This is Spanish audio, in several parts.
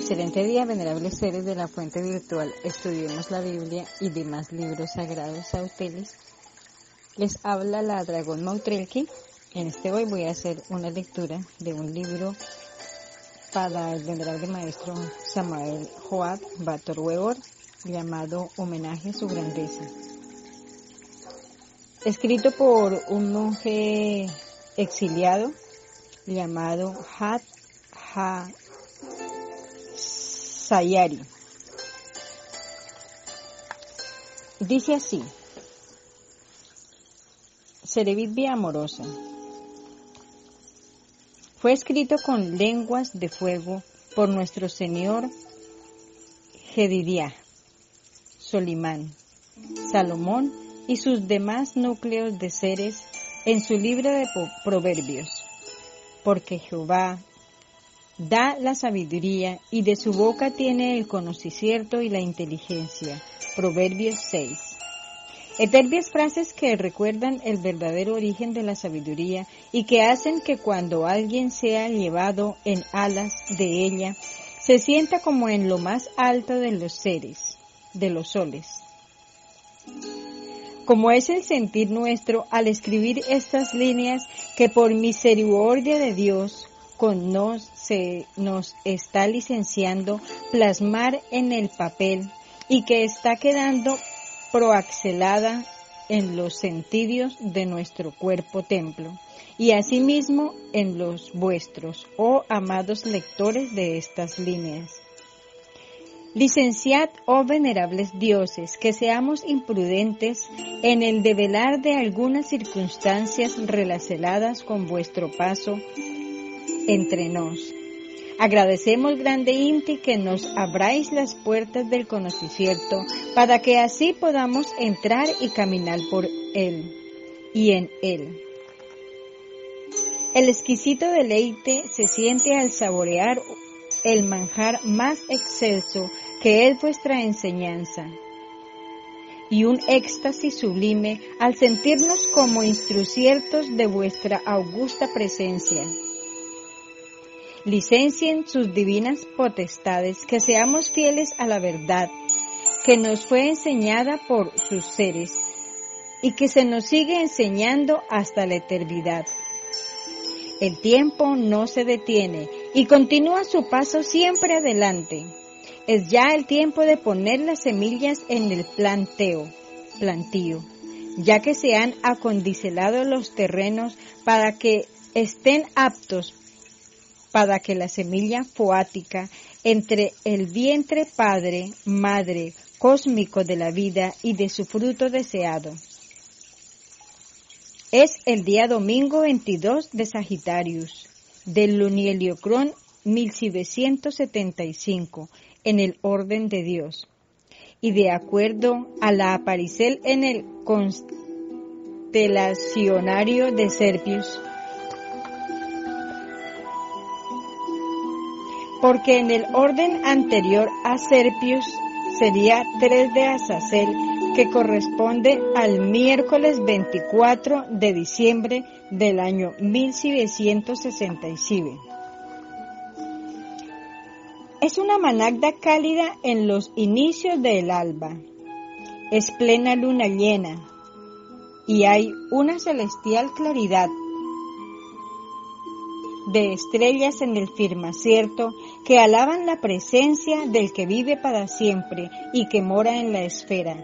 Excelente día, venerables seres de la fuente virtual. Estudiemos la Biblia y demás libros sagrados auteles. Les habla la Dragón Mautrelki. En este hoy voy a hacer una lectura de un libro para el venerable maestro Samuel Joab Bator Weber llamado Homenaje a su grandeza. Escrito por un monje exiliado llamado Hat Ha Sayari. Dice así, Serevivia amorosa. Fue escrito con lenguas de fuego por nuestro Señor Jedidiah, Solimán, Salomón y sus demás núcleos de seres en su libro de Proverbios. Porque Jehová, da la sabiduría y de su boca tiene el conocimiento y la inteligencia. Proverbios 6. Eterbias frases que recuerdan el verdadero origen de la sabiduría y que hacen que cuando alguien sea llevado en alas de ella, se sienta como en lo más alto de los seres, de los soles. Como es el sentir nuestro al escribir estas líneas que por misericordia de Dios con nos se nos está licenciando plasmar en el papel y que está quedando proaxelada en los sentidos de nuestro cuerpo templo y asimismo en los vuestros, oh amados lectores de estas líneas. Licenciad, oh venerables dioses, que seamos imprudentes en el develar de algunas circunstancias relacionadas con vuestro paso entre nos. Agradecemos grande Inti que nos abráis las puertas del conocimiento para que así podamos entrar y caminar por él y en él. El exquisito deleite se siente al saborear el manjar más excelso que es vuestra enseñanza y un éxtasis sublime al sentirnos como instruciertos de vuestra augusta presencia licencien sus divinas potestades, que seamos fieles a la verdad, que nos fue enseñada por sus seres y que se nos sigue enseñando hasta la eternidad. El tiempo no se detiene y continúa su paso siempre adelante. Es ya el tiempo de poner las semillas en el planteo, plantío, ya que se han acondicionado los terrenos para que estén aptos para que la semilla foática entre el vientre padre, madre, cósmico de la vida y de su fruto deseado. Es el día domingo 22 de Sagitarius, del Lunieliocrón 1775, en el orden de Dios, y de acuerdo a la aparición en el constelacionario de Serpius, porque en el orden anterior a Serpius sería 3 de Azazel, que corresponde al miércoles 24 de diciembre del año 1767. Es una managda cálida en los inicios del alba. Es plena luna llena y hay una celestial claridad de estrellas en el firmacierto que alaban la presencia del que vive para siempre y que mora en la esfera,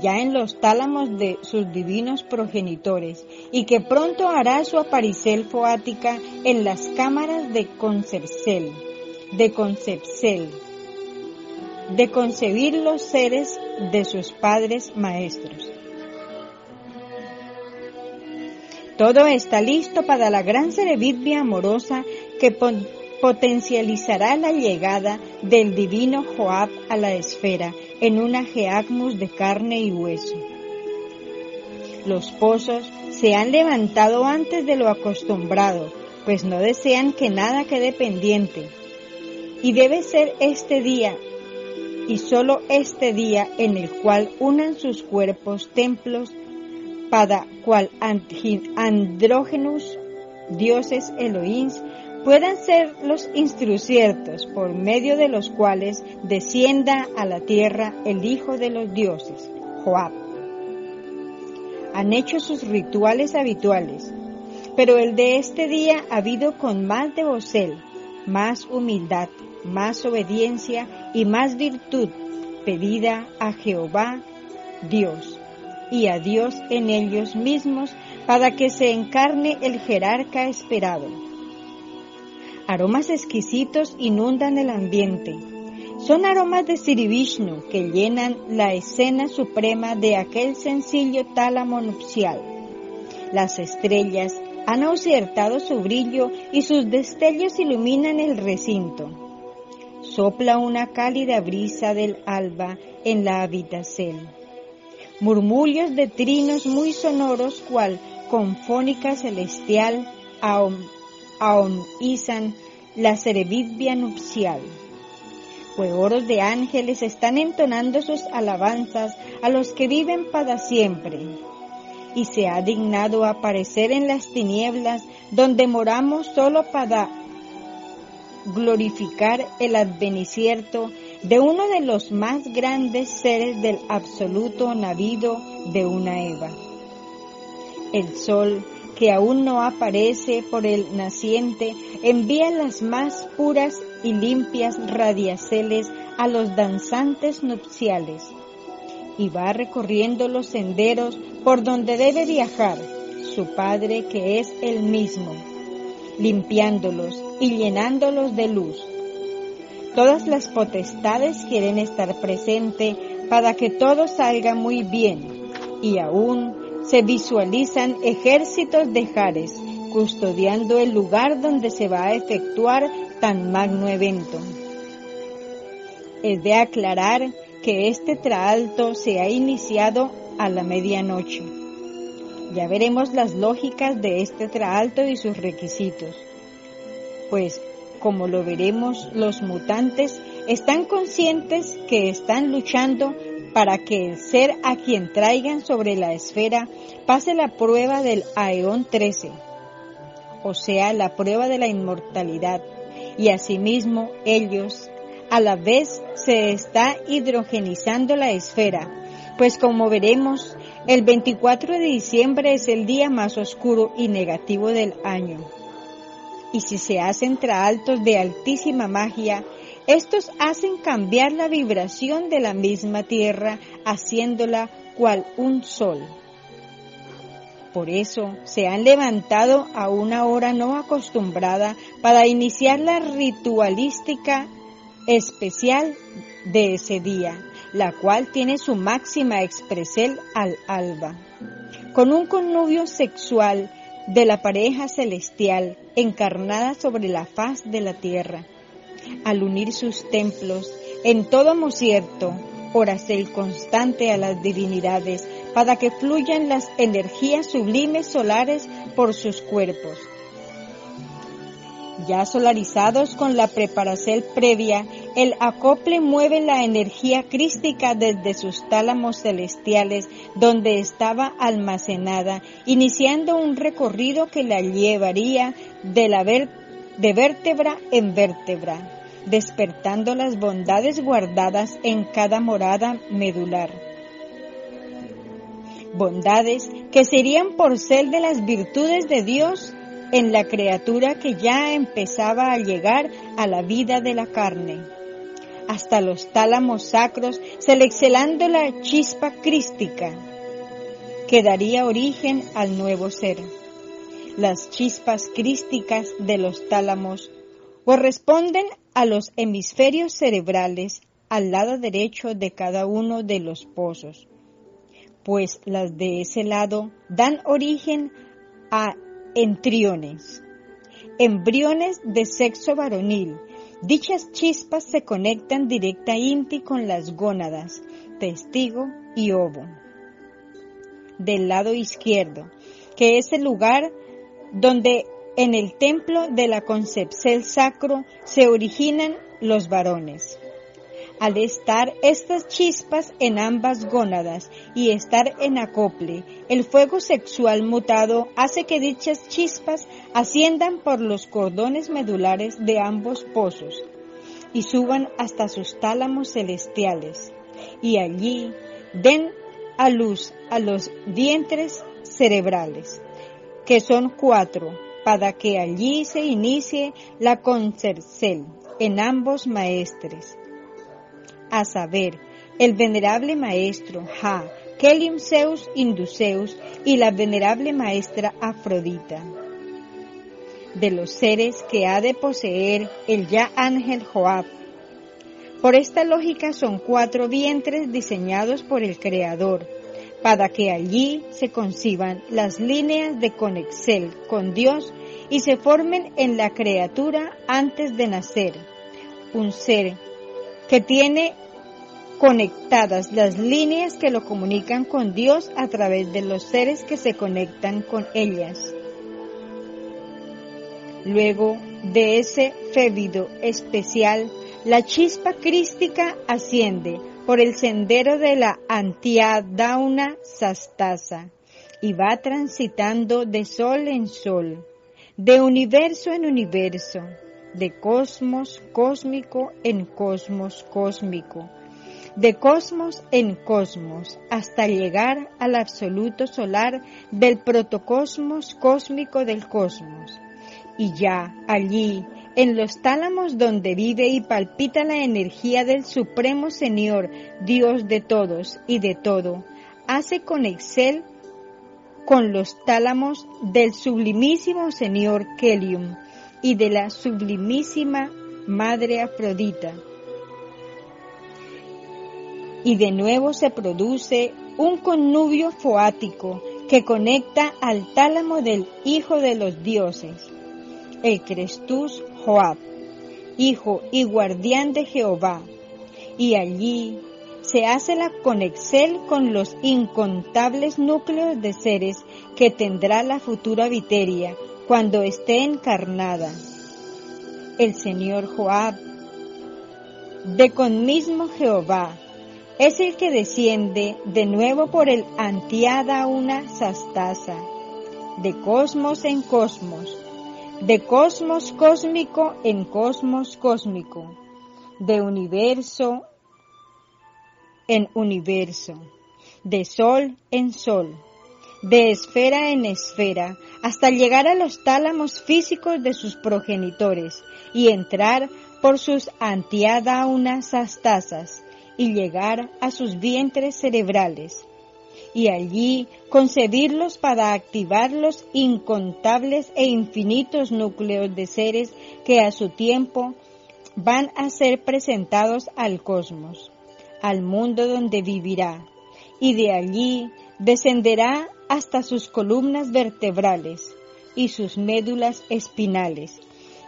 ya en los tálamos de sus divinos progenitores, y que pronto hará su aparición foática en las cámaras de Concepcel, de Concepcel, de concebir los seres de sus padres maestros. Todo está listo para la gran serevitbia amorosa que potencializará la llegada del divino Joab a la esfera en una geagmus de carne y hueso. Los pozos se han levantado antes de lo acostumbrado, pues no desean que nada quede pendiente. Y debe ser este día, y solo este día, en el cual unan sus cuerpos templos para cual andrógenos, dioses Elohim, puedan ser los instruciertos por medio de los cuales descienda a la tierra el Hijo de los dioses, Joab. Han hecho sus rituales habituales, pero el de este día ha habido con más devocel, más humildad, más obediencia y más virtud pedida a Jehová Dios y a Dios en ellos mismos para que se encarne el jerarca esperado. Aromas exquisitos inundan el ambiente. Son aromas de Sirivishnu que llenan la escena suprema de aquel sencillo tálamo nupcial. Las estrellas han ausertado su brillo y sus destellos iluminan el recinto. Sopla una cálida brisa del alba en la habitación. Murmullos de trinos muy sonoros cual confónica celestial aonizan la cerebitvia nupcial. Juegoros de ángeles están entonando sus alabanzas a los que viven para siempre. Y se ha dignado aparecer en las tinieblas donde moramos solo para glorificar el advenicierto de uno de los más grandes seres del absoluto navido de una Eva. El sol, que aún no aparece por el naciente, envía las más puras y limpias radiaceles a los danzantes nupciales y va recorriendo los senderos por donde debe viajar su Padre que es el mismo, limpiándolos y llenándolos de luz. Todas las potestades quieren estar presente para que todo salga muy bien y aún se visualizan ejércitos de Jares custodiando el lugar donde se va a efectuar tan magno evento. Es de aclarar que este traalto se ha iniciado a la medianoche. Ya veremos las lógicas de este traalto y sus requisitos. Pues, como lo veremos, los mutantes están conscientes que están luchando para que el ser a quien traigan sobre la esfera pase la prueba del Aeón 13, o sea, la prueba de la inmortalidad, y asimismo ellos a la vez se está hidrogenizando la esfera, pues como veremos, el 24 de diciembre es el día más oscuro y negativo del año. Y si se hacen traaltos de altísima magia, estos hacen cambiar la vibración de la misma tierra, haciéndola cual un sol. Por eso se han levantado a una hora no acostumbrada para iniciar la ritualística especial de ese día, la cual tiene su máxima expresión al alba. Con un connubio sexual de la pareja celestial encarnada sobre la faz de la tierra, al unir sus templos en todo mocierto, el constante a las divinidades, para que fluyan las energías sublimes solares por sus cuerpos, ya solarizados con la preparación previa, el acople mueve la energía crística desde sus tálamos celestiales donde estaba almacenada, iniciando un recorrido que la llevaría de, vértebra en vértebra, despertando las bondades guardadas en cada morada medular. Bondades que serían por ser de las virtudes de Dios en la criatura que ya empezaba a llegar a la vida de la carne, hasta los tálamos sacros, seleccionando la chispa crística que daría origen al nuevo ser. Las chispas crísticas de los tálamos corresponden a los hemisferios cerebrales al lado derecho de cada uno de los pozos, pues las de ese lado dan origen a Entriones. Embriones de sexo varonil. Dichas chispas se conectan directa inti con las gónadas, testigo y ovo. Del lado izquierdo, que es el lugar donde en el templo de la concepción sacro se originan los varones. Al estar estas chispas en ambas gónadas y estar en acople, el fuego sexual mutado hace que dichas chispas asciendan por los cordones medulares de ambos pozos y suban hasta sus tálamos celestiales, y allí den a luz a los vientres cerebrales, que son cuatro, para que allí se inicie la concercel en ambos maestres a saber, el venerable maestro Ja, Kelium Zeus Induceus y la venerable maestra Afrodita. De los seres que ha de poseer el ya ángel Joab. Por esta lógica son cuatro vientres diseñados por el Creador, para que allí se conciban las líneas de conexel con Dios y se formen en la criatura antes de nacer, un ser que tiene conectadas las líneas que lo comunican con Dios a través de los seres que se conectan con ellas. Luego de ese févido especial, la chispa crística asciende por el sendero de la Antiadauna Sastasa y va transitando de sol en sol, de universo en universo, de cosmos cósmico en cosmos cósmico, de cosmos en cosmos hasta llegar al absoluto solar del protocosmos cósmico del cosmos. Y ya allí, en los tálamos donde vive y palpita la energía del Supremo Señor, Dios de todos y de todo, hace con Excel con los tálamos del sublimísimo Señor Kelium y de la sublimísima Madre Afrodita. Y de nuevo se produce un connubio foático que conecta al tálamo del Hijo de los Dioses, el Crestus Joab, Hijo y guardián de Jehová, y allí se hace la conexión con los incontables núcleos de seres que tendrá la futura Viteria cuando esté encarnada. El Señor Joab, de con mismo Jehová, es el que desciende de nuevo por el antiada una sastasa, de cosmos en cosmos, de cosmos cósmico en cosmos cósmico, de universo en universo, de sol en sol, de esfera en esfera, hasta llegar a los tálamos físicos de sus progenitores y entrar por sus antiada unas sastasas, y llegar a sus vientres cerebrales y allí concebirlos para activar los incontables e infinitos núcleos de seres que a su tiempo van a ser presentados al cosmos, al mundo donde vivirá, y de allí descenderá hasta sus columnas vertebrales y sus médulas espinales,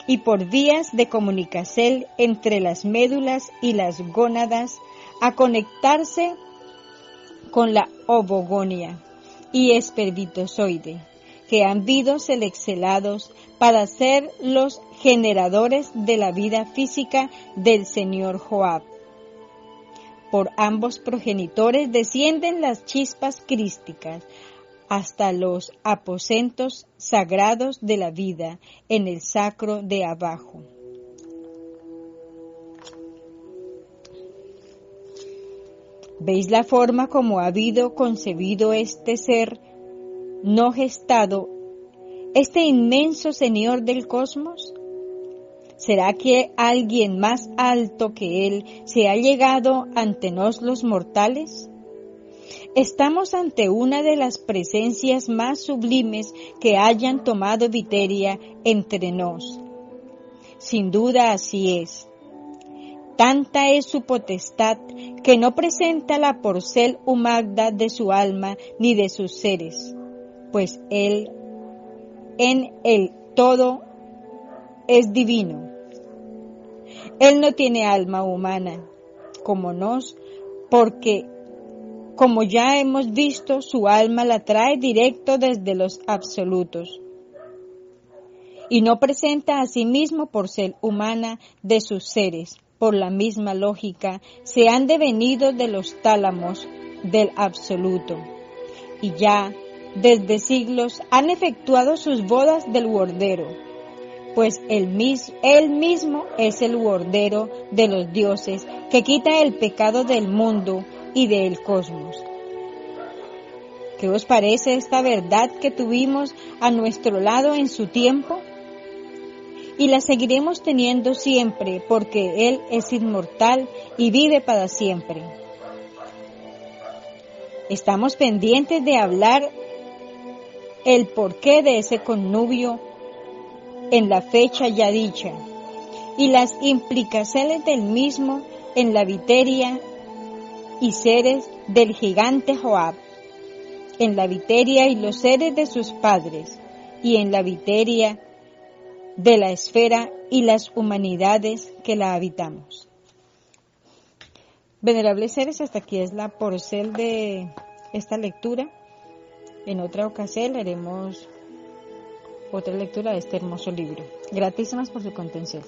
y por vías de comunicación entre las médulas y las gónadas a conectarse con la ovogonia y espermatozoide, que han sido seleccionados para ser los generadores de la vida física del señor Joab. Por ambos progenitores descienden las chispas crísticas hasta los aposentos sagrados de la vida en el sacro de abajo. ¿Veis la forma como ha habido concebido este ser no gestado, este inmenso Señor del cosmos? ¿Será que alguien más alto que Él se ha llegado ante nos los mortales? Estamos ante una de las presencias más sublimes que hayan tomado Viteria entre nos. Sin duda así es. Tanta es su potestad que no presenta la porcel humagda de su alma ni de sus seres, pues Él en el todo es divino. Él no tiene alma humana como nos, porque como ya hemos visto, su alma la trae directo desde los absolutos. Y no presenta a sí mismo por ser humana de sus seres. Por la misma lógica, se han devenido de los tálamos del absoluto. Y ya desde siglos han efectuado sus bodas del bordero, pues él, mismo es el bordero de los dioses que quita el pecado del mundo y del cosmos. ¿Qué os parece esta verdad que tuvimos a nuestro lado en su tiempo? Y la seguiremos teniendo siempre porque Él es inmortal y vive para siempre. Estamos pendientes de hablar el porqué de ese connubio en la fecha ya dicha y las implicaciones del mismo en la viteria y seres del gigante Joab, en la viteria y los seres de sus padres, y en la viteria de la esfera y las humanidades que la habitamos. Venerables seres, hasta aquí es la porcel de esta lectura. En otra ocasión haremos otra lectura de este hermoso libro. Gratísimas por su contención.